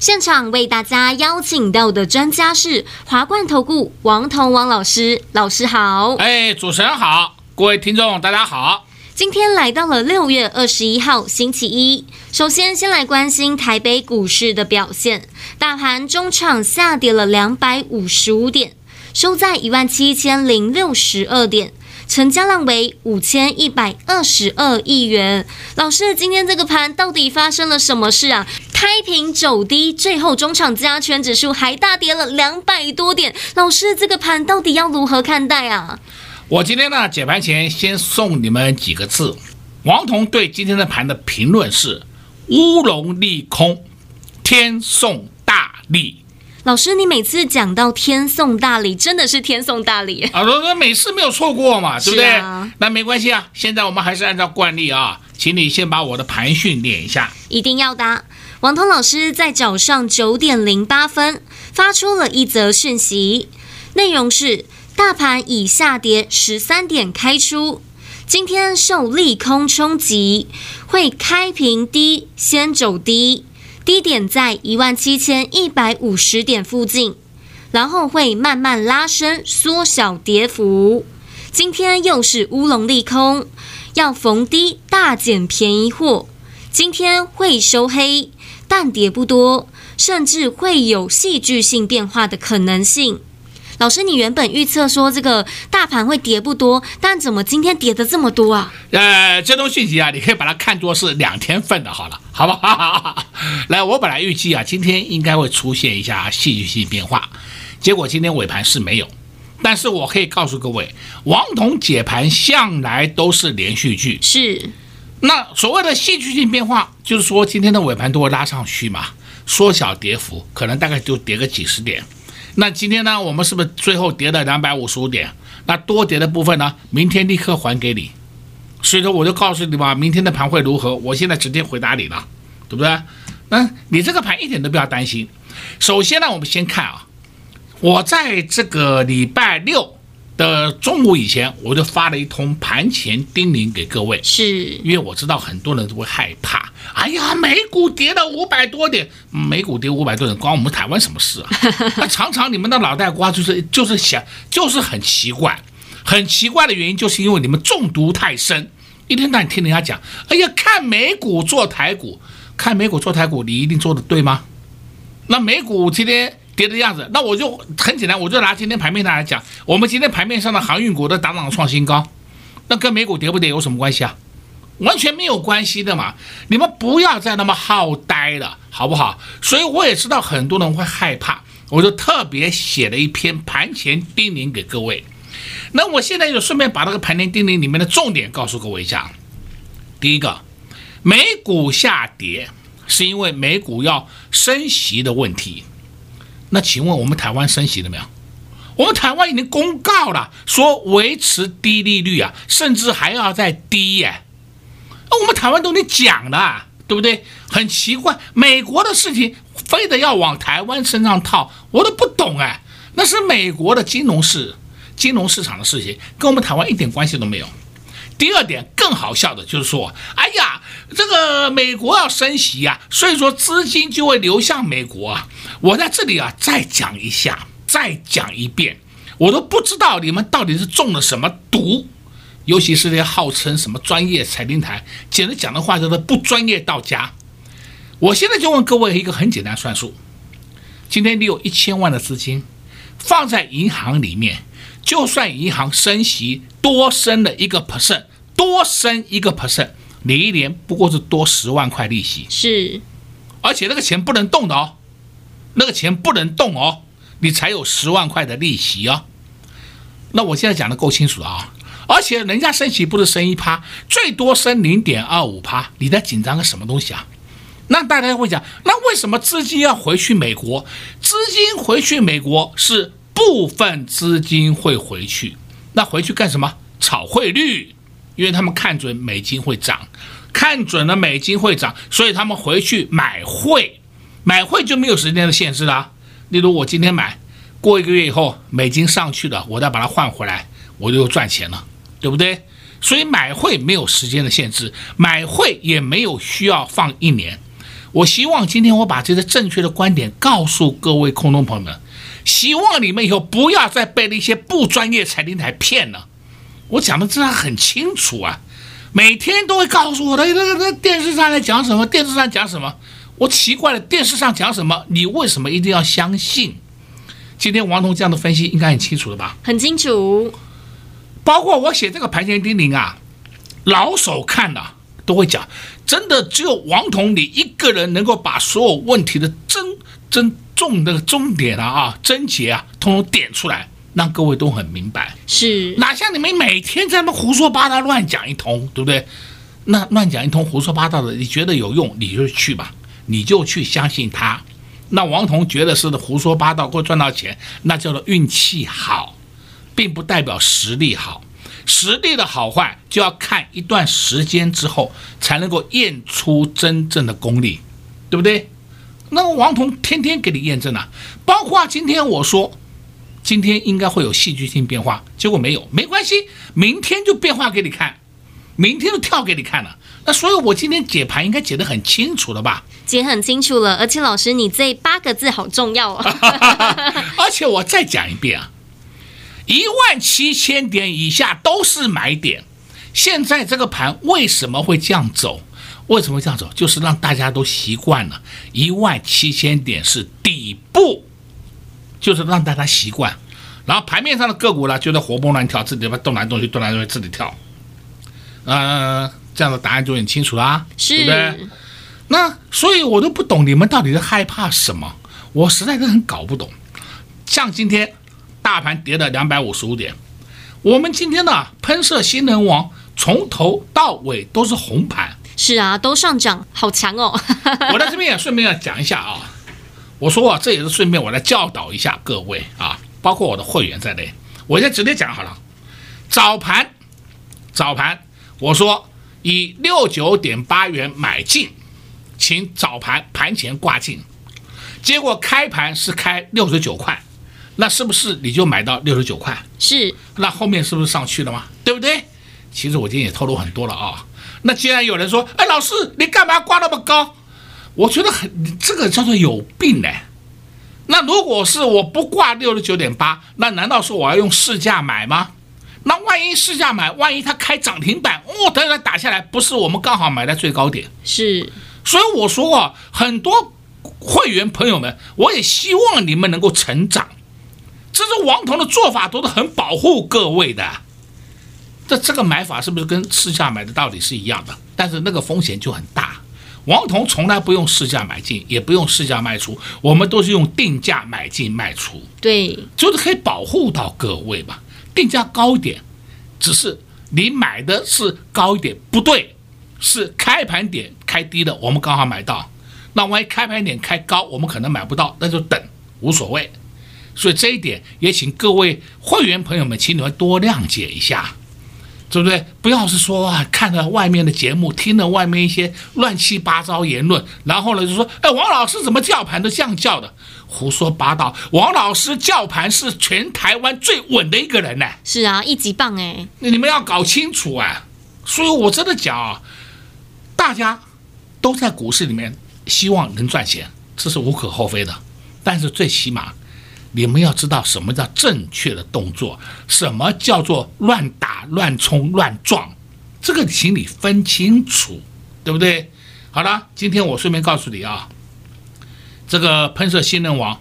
现场为大家邀请到的专家是华冠投顾王彤王老师，老师好。哎，主持人好，各位听众大家好。今天来到了六月二十一号星期一，首先先来关心台北股市的表现，大盘中场下跌了两百五十五点，收在一万七千零六十二点。成交量为五千一百二十二亿元。老师，今天这个盘到底发生了什么事啊？开平走低，最后中场加权指数还大跌了两百多点。老师，这个盘到底要如何看待啊？我今天呢，解盘前先送你们几个字。王彤对今天的盘的评论是：乌龙利空，天送大利。老师，你每次讲到天送大礼，真的是天送大礼啊！我每次没有错过嘛，对不对？那没关系啊。现在我们还是按照惯例啊，请你先把我的盘讯念一下。一定要的。王通老师在早上九点零八分发出了一则讯息，内容是：大盘已下跌十三点开出，今天受利空冲击，会开平低，先走低。低点在一万七千一百五十点附近，然后会慢慢拉升，缩小跌幅。今天又是乌龙利空，要逢低大捡便宜货。今天会收黑，但跌不多，甚至会有戏剧性变化的可能性。老师，你原本预测说这个大盘会跌不多，但怎么今天跌的这么多啊？呃，这种讯息啊，你可以把它看作是两天份的，好了，好不好？来，我本来预计啊，今天应该会出现一下戏剧性变化，结果今天尾盘是没有。但是我可以告诉各位，王彤解盘向来都是连续剧。是。那所谓的戏剧性变化，就是说今天的尾盘都会拉上去嘛，缩小跌幅，可能大概就跌个几十点。那今天呢，我们是不是最后跌了两百五十五点？那多跌的部分呢，明天立刻还给你。所以说，我就告诉你吧，明天的盘会如何？我现在直接回答你了，对不对？嗯你这个盘一点都不要担心。首先呢，我们先看啊，我在这个礼拜六。的中午以前，我就发了一通盘前叮咛给各位，是因为我知道很多人都会害怕。哎呀，美股跌了五百多点，美股跌五百多点，关我们台湾什么事啊？那常常你们的脑袋瓜就是就是想，就是很奇怪，很奇怪的原因，就是因为你们中毒太深，一天到晚听人家讲，哎呀，看美股做台股，看美股做台股，你一定做的对吗？那美股今天。跌的样子，那我就很简单，我就拿今天盘面上来讲，我们今天盘面上的航运股的档档创新高，那跟美股跌不跌有什么关系啊？完全没有关系的嘛！你们不要再那么好呆了，好不好？所以我也知道很多人会害怕，我就特别写了一篇盘前叮咛给各位。那我现在就顺便把那个盘前叮咛里面的重点告诉各位一下。第一个，美股下跌是因为美股要升息的问题。那请问我们台湾升息了没有？我们台湾已经公告了，说维持低利率啊，甚至还要再低耶。那我们台湾都已经讲了，对不对？很奇怪，美国的事情非得要往台湾身上套，我都不懂哎。那是美国的金融市、金融市场的事情，跟我们台湾一点关系都没有。第二点更好笑的就是说，哎呀，这个美国要升息啊，所以说资金就会流向美国啊。我在这里啊，再讲一下，再讲一遍，我都不知道你们到底是中了什么毒，尤其是那些号称什么专业财经台，简直讲的话就是不专业到家。我现在就问各位一个很简单算术：今天你有一千万的资金放在银行里面。就算银行升息多升了一个 percent，多升一个 percent，你一年不过是多十万块利息，是，而且那个钱不能动的哦，那个钱不能动哦，你才有十万块的利息哦。那我现在讲的够清楚了啊，而且人家升息不是升一趴，最多升零点二五趴，你在紧张个什么东西啊？那大家会讲，那为什么资金要回去美国？资金回去美国是部分资金会回去，那回去干什么？炒汇率，因为他们看准美金会涨，看准了美金会涨，所以他们回去买汇，买汇就没有时间的限制了。例如我今天买，过一个月以后美金上去了，我再把它换回来，我就赚钱了，对不对？所以买汇没有时间的限制，买汇也没有需要放一年。我希望今天我把这个正确的观点告诉各位空中朋友们，希望你们以后不要再被那些不专业财经台骗了。我讲的真的很清楚啊，每天都会告诉我的，那个那电视上在讲什么，电视上讲什么。我奇怪了，电视上讲什么，你为什么一定要相信？今天王彤这样的分析应该很清楚了吧？很清楚。包括我写这个盘前叮咛啊，老手看了都会讲，真的只有王彤你一个人能够把所有问题的真真重的重点啊啊症结啊，通通点出来，让各位都很明白。是哪像你们每天在那胡说八道乱讲一通，对不对？那乱讲一通胡说八道的，你觉得有用，你就去吧，你就去相信他。那王彤觉得是的胡说八道，会赚到钱，那叫做运气好。并不代表实力好，实力的好坏就要看一段时间之后才能够验出真正的功力，对不对？那王彤天天给你验证啊，包括今天我说今天应该会有戏剧性变化，结果没有，没关系，明天就变化给你看，明天就跳给你看了。那所以我今天解盘应该解得很清楚了吧？解很清楚了，而且老师你这八个字好重要啊！而且我再讲一遍啊。一万七千点以下都是买点。现在这个盘为什么会这样走？为什么会这样走？就是让大家都习惯了，一万七千点是底部，就是让大家习惯。然后盘面上的个股呢，就在活蹦乱跳，自己动来动去，动来动去，自己跳。嗯，这样的答案就很清楚啦，是对不对？那所以我都不懂你们到底是害怕什么，我实在是很搞不懂。像今天。大盘跌了两百五十五点，我们今天呢喷射新能王从头到尾都是红盘。是啊，都上涨，好强哦！我在这边也顺便要讲一下啊，我说啊，这也是顺便我来教导一下各位啊，包括我的会员在内，我先直接讲好了。早盘，早盘，我说以六九点八元买进，请早盘盘前挂进，结果开盘是开六十九块。那是不是你就买到六十九块？是。那后面是不是上去了吗？对不对？其实我今天也透露很多了啊。那既然有人说，哎，老师，你干嘛挂那么高？我觉得很，这个叫做有病呢。那如果是我不挂六十九点八，那难道说我要用市价买吗？那万一市价买，万一它开涨停板，哦，等它打下来，不是我们刚好买在最高点？是。所以我说啊，很多会员朋友们，我也希望你们能够成长。这是王彤的做法，都是很保护各位的。这这个买法是不是跟市价买的道理是一样的？但是那个风险就很大。王彤从来不用市价买进，也不用市价卖出，我们都是用定价买进卖出。对，就是可以保护到各位嘛。定价高一点，只是你买的是高一点，不对，是开盘点开低的，我们刚好买到。那万一开盘点开高，我们可能买不到，那就等，无所谓。所以这一点也请各位会员朋友们，请你们多谅解一下，对不对？不要是说啊，看了外面的节目，听了外面一些乱七八糟言论，然后呢就说，哎，王老师怎么叫盘都这样叫的，胡说八道。王老师叫盘是全台湾最稳的一个人呢。是啊，一级棒哎。那你们要搞清楚啊。所以我真的讲啊，大家都在股市里面，希望能赚钱，这是无可厚非的。但是最起码。你们要知道什么叫正确的动作，什么叫做乱打、乱冲、乱撞，这个请你分清楚，对不对？好了，今天我顺便告诉你啊，这个喷射新人王，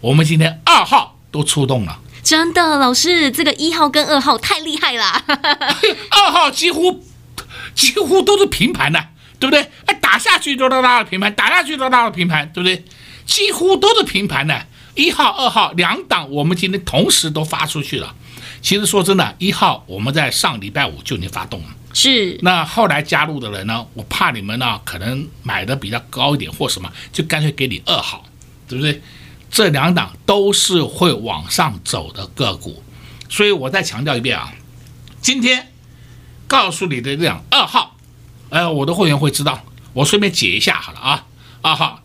我们今天二号都出动了。真的，老师，这个一号跟二号太厉害了。二号几乎几乎都是平盘的，对不对？哎，打下去都拉到平盘，打下去都拉到平盘，对不对？几乎都是平盘的。一号、二号两档，我们今天同时都发出去了。其实说真的，一号我们在上礼拜五就已经发动了，是。那后来加入的人呢，我怕你们呢可能买的比较高一点或什么，就干脆给你二号，对不对？这两档都是会往上走的个股，所以我再强调一遍啊，今天告诉你的这档二号，呃，我的会员会知道，我顺便解一下好了啊，二号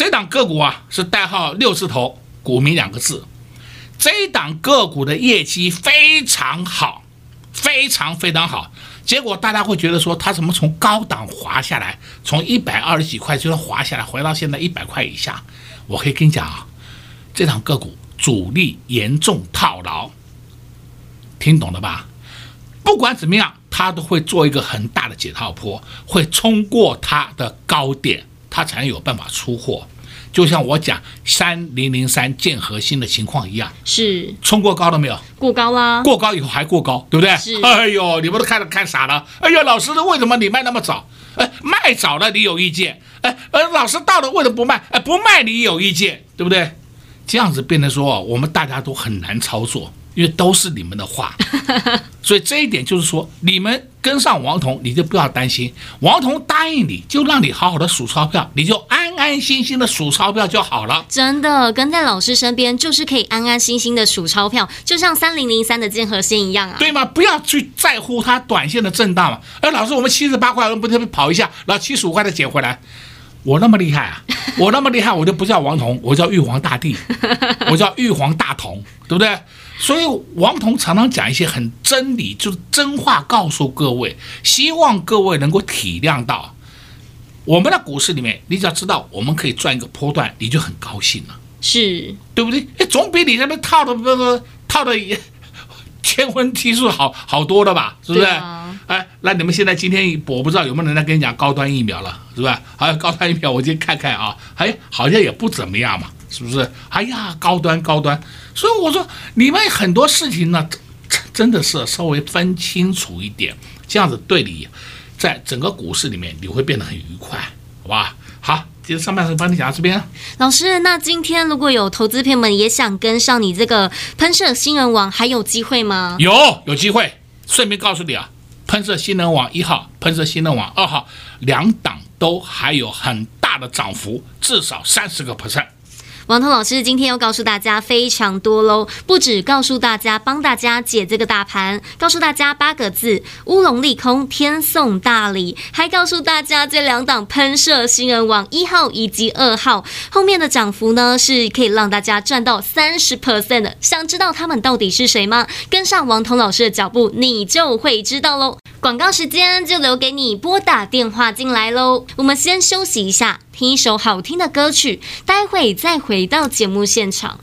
这档个股啊是代号六字头，股民两个字，这档个股的业绩非常好，非常非常好，结果大家会觉得说它怎么从高档滑下来，从一百二十几块就滑下来，回到现在一百块以下，我可以跟你讲啊。这档个股主力严重套牢，听懂了吧？不管怎么样，它都会做一个很大的解套坡，会冲过它的高点，它才能有办法出货。就像我讲三零零三建核心的情况一样，是冲过高了没有？过高啦，过高以后还过高，对不对？是。哎呦，你们都看了看傻了。哎呀，老师，为什么你卖那么早？哎，卖早了你有意见？哎，呃，老师到了为什么不卖？哎，不卖你有意见，对不对？这样子变得说，我们大家都很难操作，因为都是你们的话，所以这一点就是说，你们跟上王彤，你就不要担心，王彤答应你就让你好好的数钞票，你就安安心心的数钞票就好了。真的，跟在老师身边就是可以安安心心的数钞票，就像三零零三的建和兴一样啊，对吗？不要去在乎它短线的震荡嘛。哎，老师，我们七十八块，我们不能跑一下，然后七十五块再捡回来。我那么厉害啊！我那么厉害，我就不叫王彤，我叫玉皇大帝，我叫玉皇大同，对不对？所以王彤常常讲一些很真理，就是真话，告诉各位，希望各位能够体谅到我们的股市里面，你只要知道我们可以赚一个波段，你就很高兴了，是对不对？哎，总比你那边套的那个套的也天文提数好好多了吧？是不是？哎，那你们现在今天我不知道有没有人来跟你讲高端疫苗了，是吧？还有高端疫苗，我今天看看啊，哎，好像也不怎么样嘛，是不是？哎呀，高端高端，所以我说你们很多事情呢，真的是稍微分清楚一点，这样子对你，在整个股市里面你会变得很愉快，好吧？好，接着上半场帮你讲到这边。老师，那今天如果有投资朋友们也想跟上你这个喷射新人王，还有机会吗？有，有机会。顺便告诉你啊。喷射新人网一号、喷射新人网二号两档都还有很大的涨幅，至少三十个 percent。王彤老师今天要告诉大家非常多喽，不止告诉大家帮大家解这个大盘，告诉大家八个字乌龙利空天送大礼，还告诉大家这两档喷射新人网一号以及二号后面的涨幅呢，是可以让大家赚到三十 percent 的。想知道他们到底是谁吗？跟上王彤老师的脚步，你就会知道喽。广告时间就留给你拨打电话进来喽。我们先休息一下，听一首好听的歌曲，待会再回回到节目现场。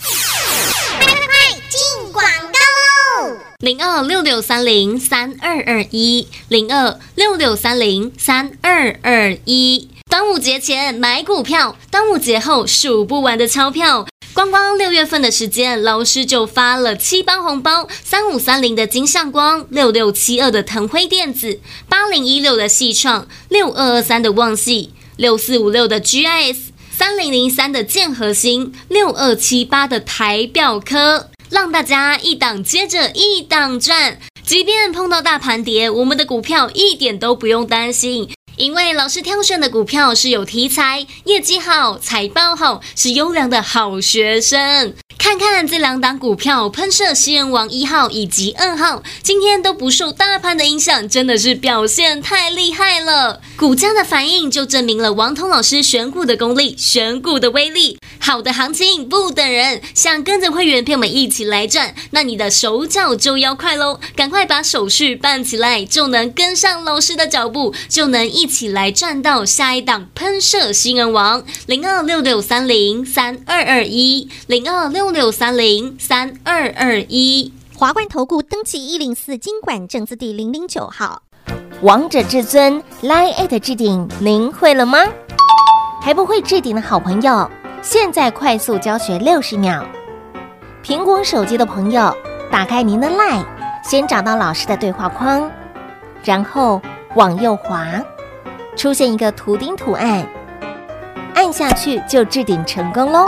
快快快，进广告喽！零二六六三零三二二一，零二六六三零三二二一。端午节前买股票，端午节后数不完的钞票。光光六月份的时间，老师就发了七包红包：三五三零的金相光，六六七二的腾辉电子，八零一六的矽创，六二二三的旺矽，六四五六的 GIS，三零零三的建和兴，六二七八的台表科，让大家一档接着一档赚。即便碰到大盘跌，我们的股票一点都不用担心。因为老师挑选的股票是有题材、业绩好、财报好，是优良的好学生。看看这两档股票，喷射新人王一号以及二号，今天都不受大盘的影响，真的是表现太厉害了。股价的反应就证明了王彤老师选股的功力、选股的威力。好的行情不等人，想跟着会员朋友们一起来赚，那你的手脚就要快喽！赶快把手续办起来，就能跟上老师的脚步，就能一起来赚到下一档喷射新人王零二六六三零三二二一零二六六三零三二二一。华冠投顾登记一零四经管证字第零零九号。王者至尊 Line@ 置顶，您会了吗？还不会置顶的好朋友，现在快速教学六十秒。苹果手机的朋友，打开您的 Line，先找到老师的对话框，然后往右滑，出现一个图钉图案，按下去就置顶成功喽。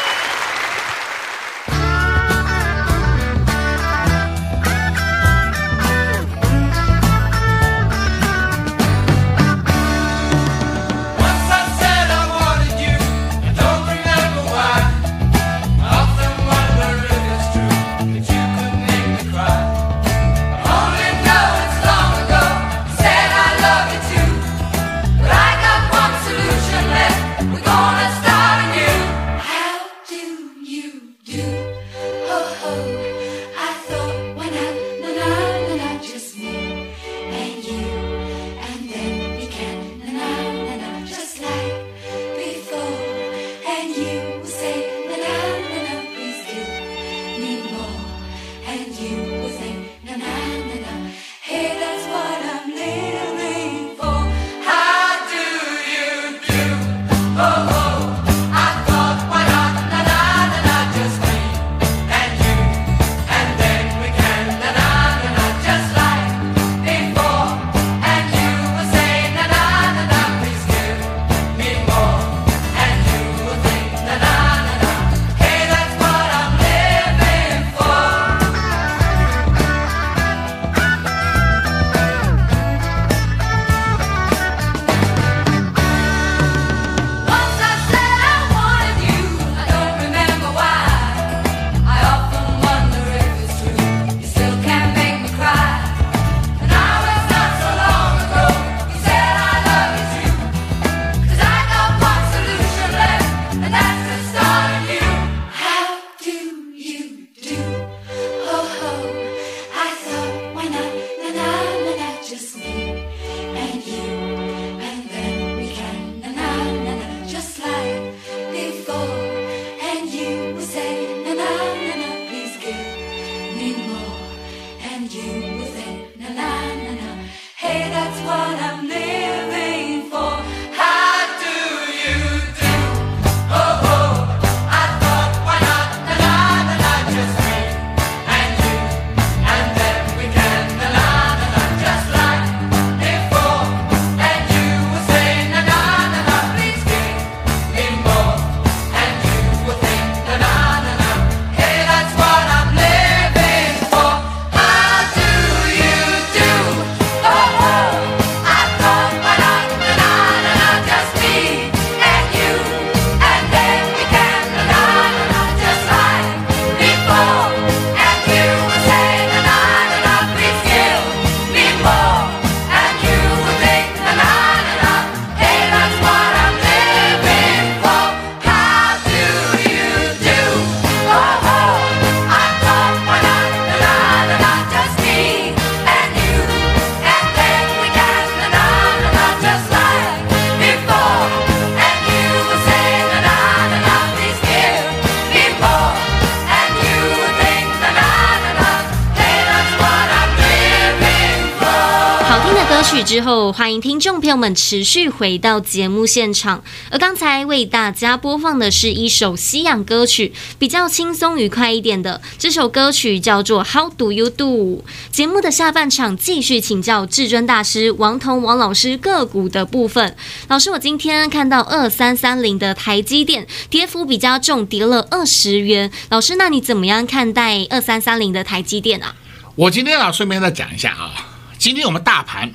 之后，欢迎听众朋友们持续回到节目现场。而刚才为大家播放的是一首西洋歌曲，比较轻松愉快一点的。这首歌曲叫做《How Do You Do》。节目的下半场继续请教至尊大师王彤王老师个股的部分。老师，我今天看到二三三零的台积电跌幅比较重，跌了二十元。老师，那你怎么样看待二三三零的台积电啊？我今天啊，顺便再讲一下啊，今天我们大盘。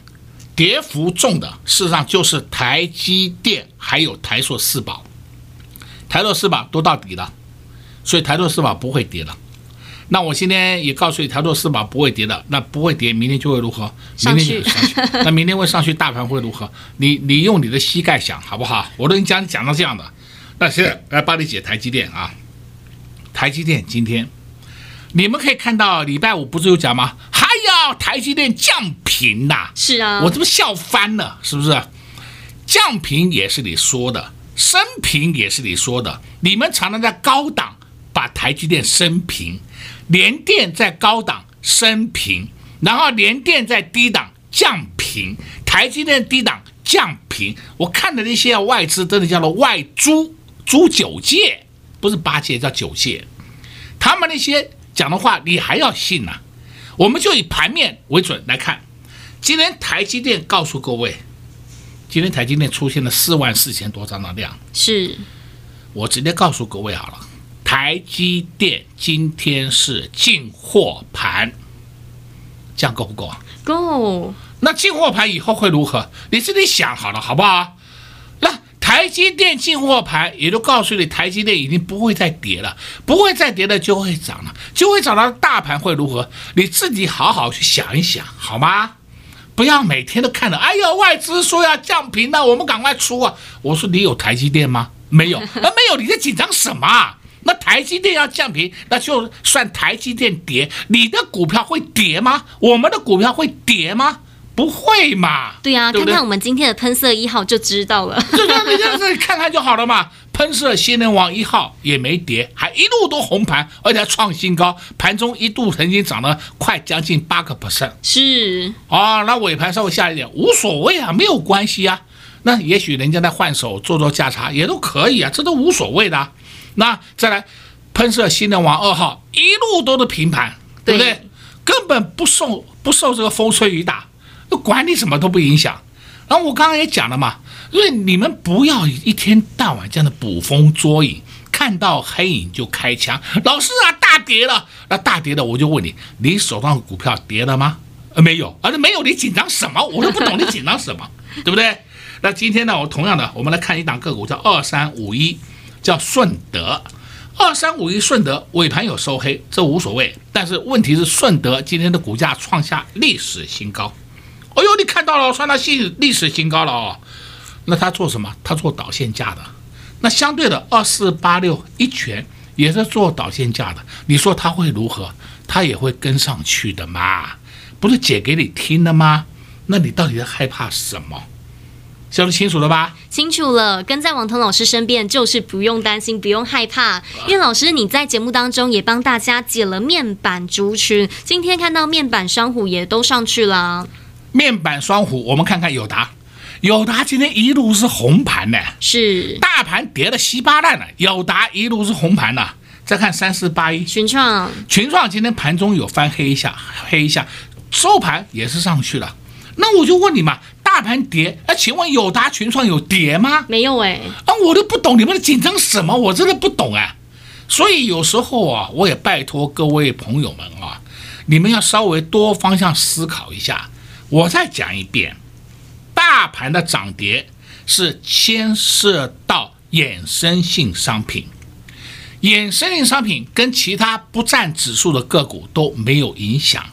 跌幅重的，事实上就是台积电，还有台硕四宝，台硕四宝都到底了，所以台硕四宝不会跌了。那我今天也告诉你，台硕四宝不会跌的，那不会跌，明天就会如何？明天就上去。那明天会上去，大盘会如何？你你用你的膝盖想好不好？我都跟你讲讲到这样的。那现在来帮你解台积电啊，台积电今天你们可以看到，礼拜五不是有讲吗？台积电降频呐，是啊，我这不笑翻了，是不是？降频也是你说的，升频也是你说的。你们常常在高档把台积电升频，联电在高档升频，然后联电在低档降频，台台积电低档降频，我看的那些外资真的叫做外租租九戒，不是八戒，叫九戒。他们那些讲的话，你还要信呐、啊？我们就以盘面为准来看。今天台积电告诉各位，今天台积电出现了四万四千多张的量，是我直接告诉各位好了，台积电今天是进货盘，这样够不够啊？够。那进货盘以后会如何？你自己想好了，好不好？那台积电进货盘，也就告诉你，台积电已经不会再跌了，不会再跌了就会涨了，就会涨到大盘会如何？你自己好好去想一想，好吗？不要每天都看着，哎呀，外资说要降频了我们赶快出啊！我说你有台积电吗？没有，那没有，你在紧张什么啊？那台积电要降频，那就算台积电跌，你的股票会跌吗？我们的股票会跌吗？不会嘛？对呀、啊，对对看看我们今天的喷射一号就知道了。就这你在这里看看就好了嘛。喷射新能王一号也没跌，还一路都红盘，而且还创新高，盘中一度曾经涨了快将近八个 percent。是啊、哦，那尾盘稍微下一点无所谓啊，没有关系啊。那也许人家在换手做做价差也都可以啊，这都无所谓的、啊。那再来喷射新能王二号一路都是平盘，对不对？对根本不受不受这个风吹雨打。那管你什么都不影响，然后我刚刚也讲了嘛，所以你们不要一天到晚这样的捕风捉影，看到黑影就开枪。老师啊，大跌了，那大跌了，我就问你，你手上的股票跌了吗？呃，没有，而且没有，你紧张什么？我都不懂你紧张什么，对不对？那今天呢，我同样的，我们来看一档个股，叫二三五一，叫顺德，二三五一顺德尾盘有收黑，这无所谓，但是问题是顺德今天的股价创下历史新高。到了，创到新历史新高了哦。那他做什么？他做导线架的。那相对的，二四八六一拳也是做导线架的。你说他会如何？他也会跟上去的嘛？不是解给你听的吗？那你到底在害怕什么？讲得清楚了吧？清楚了。跟在王彤老师身边，就是不用担心，不用害怕。因为老师你在节目当中也帮大家解了面板族群，今天看到面板商户也都上去了。面板双虎，我们看看友达，友达今天一路是红盘呢，是大盘跌的稀巴烂了，友达一路是红盘呢。再看三四八一群创，群创今天盘中有翻黑一下，黑一下，收盘也是上去了。那我就问你嘛，大盘跌，那请问友达群创有跌吗？没有哎，啊，我都不懂你们紧张什么，我真的不懂哎。所以有时候啊，我也拜托各位朋友们啊，你们要稍微多方向思考一下。我再讲一遍，大盘的涨跌是牵涉到衍生性商品，衍生性商品跟其他不占指数的个股都没有影响，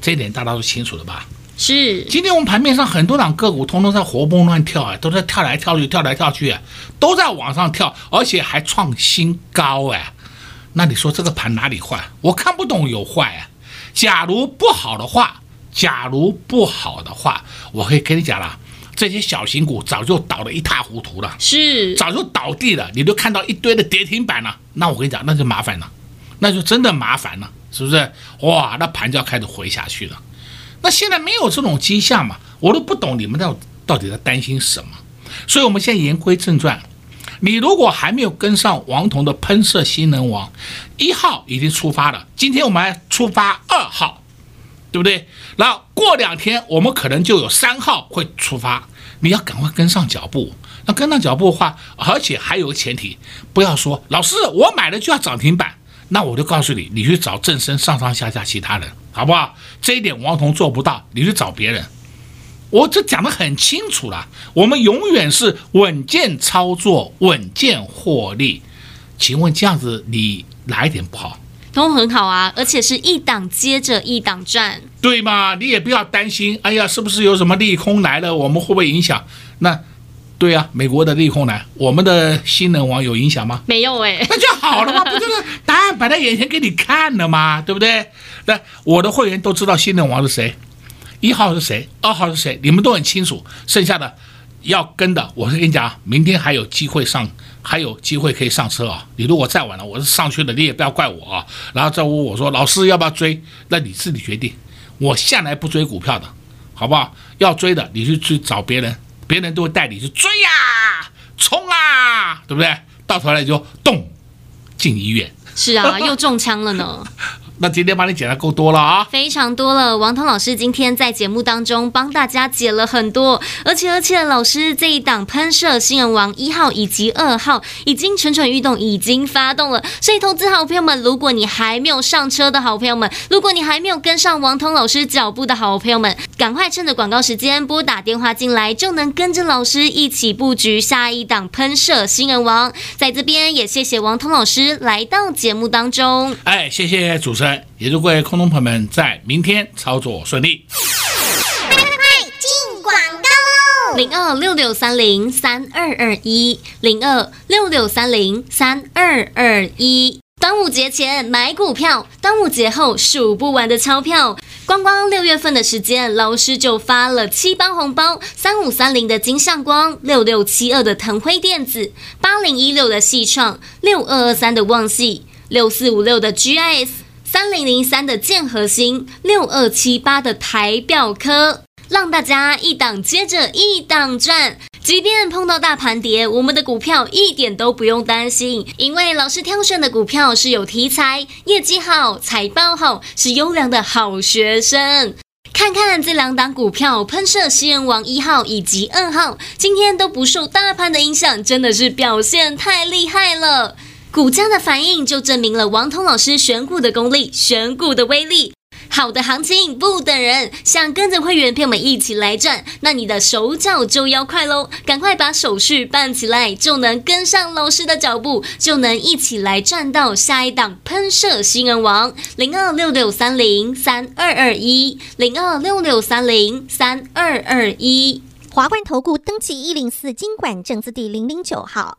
这一点大家都清楚了吧？是。今天我们盘面上很多档个股通通在活蹦乱跳啊，都在跳来跳去，跳来跳去啊，都在往上跳，而且还创新高哎。那你说这个盘哪里坏？我看不懂有坏啊。假如不好的话。假如不好的话，我可以跟你讲了，这些小型股早就倒得一塌糊涂了，是早就倒地了，你都看到一堆的跌停板了。那我跟你讲，那就麻烦了，那就真的麻烦了，是不是？哇，那盘就要开始回下去了。那现在没有这种迹象嘛，我都不懂你们到到底在担心什么。所以，我们现在言归正传，你如果还没有跟上王彤的喷射新能王一号已经出发了，今天我们还出发二号。对不对？然后过两天我们可能就有三号会出发，你要赶快跟上脚步。那跟上脚步的话，而且还有个前提，不要说老师我买了就要涨停板，那我就告诉你，你去找正身上上下下其他人，好不好？这一点王彤做不到，你去找别人。我这讲得很清楚了，我们永远是稳健操作，稳健获利。请问这样子你哪一点不好？都很好啊，而且是一档接着一档赚，对嘛？你也不要担心，哎呀，是不是有什么利空来了？我们会不会影响？那，对呀、啊，美国的利空来，我们的新能王有影响吗？没有哎，那就好了嘛，不就是答案摆在眼前给你看了吗？对不对？那我的会员都知道新能王是谁，一号是谁，二号是谁，你们都很清楚。剩下的要跟的，我是跟你讲，明天还有机会上。还有机会可以上车啊！你如果再晚了，我是上去的，你也不要怪我啊。然后再问我说：“老师要不要追？”那你自己决定。我向来不追股票的，好不好？要追的，你去去找别人，别人都会带你去追呀、啊，冲啊，对不对？到头来就动进医院。是啊，又中枪了呢。那今天帮你解的够多了啊，非常多了。王彤老师今天在节目当中帮大家解了很多，而且而且老师这一档喷射新人王一号以及二号已经蠢蠢欲动，已经发动了。所以投资好朋友们，如果你还没有上车的好朋友们，如果你还没有跟上王彤老师脚步的好朋友们，赶快趁着广告时间拨打电话进来，就能跟着老师一起布局下一档喷射新人王。在这边也谢谢王彤老师来到节目当中。哎，谢谢主持人。也祝各位空中朋友们在明天操作顺利。快快快，进广告喽！零二六六三零三二二一，零二六六三零三二二一。端午节前买股票，端午节后数不完的钞票。光光六月份的时间，老师就发了七包红包：三五三零的金相光，六六七二的腾辉电子，八零一六的矽创，六二二三的旺系，六四五六的 GIS。三零零三的建核心，六二七八的台表科，让大家一档接着一档赚。即便碰到大盘跌，我们的股票一点都不用担心，因为老师挑选的股票是有题材、业绩好、财报好，是优良的好学生。看看这两档股票，喷射新人王一号以及二号，今天都不受大盘的影响，真的是表现太厉害了。股价的反应就证明了王彤老师选股的功力，选股的威力。好的行情不等人，想跟着会员朋友们一起来赚，那你的手脚就要快喽！赶快把手续办起来，就能跟上老师的脚步，就能一起来赚到下一档喷射新人王。零二六六三零三二二一，零二六六三零三二二一。华冠投顾登记一零四金管证字第零零九号。